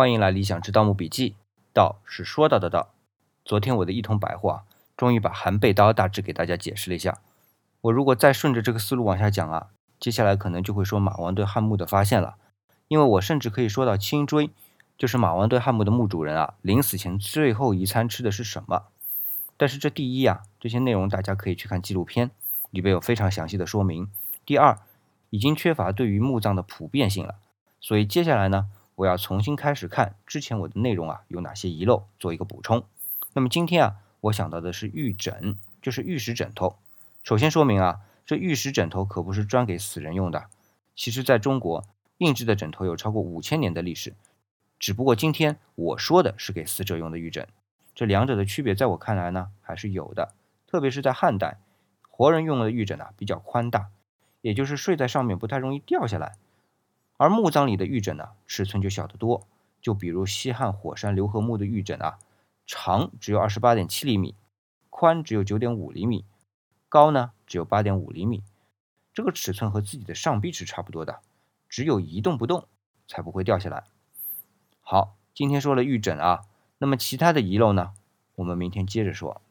欢迎来理想之盗墓笔记，道是说到的道。昨天我的一通白话，终于把韩背刀大致给大家解释了一下。我如果再顺着这个思路往下讲啊，接下来可能就会说马王堆汉墓的发现了，因为我甚至可以说到青锥，就是马王堆汉墓的墓主人啊，临死前最后一餐吃的是什么？但是这第一啊，这些内容大家可以去看纪录片，里边有非常详细的说明。第二，已经缺乏对于墓葬的普遍性了，所以接下来呢？我要重新开始看之前我的内容啊，有哪些遗漏，做一个补充。那么今天啊，我想到的是玉枕，就是玉石枕头。首先说明啊，这玉石枕头可不是专给死人用的。其实，在中国硬质的枕头有超过五千年的历史，只不过今天我说的是给死者用的玉枕。这两者的区别，在我看来呢，还是有的。特别是在汉代，活人用的玉枕啊比较宽大，也就是睡在上面不太容易掉下来。而墓葬里的玉枕呢，尺寸就小得多。就比如西汉火山刘和墓的玉枕啊，长只有二十八点七厘米，宽只有九点五厘米，高呢只有八点五厘米。这个尺寸和自己的上臂是差不多的，只有一动不动才不会掉下来。好，今天说了玉枕啊，那么其他的遗漏呢，我们明天接着说。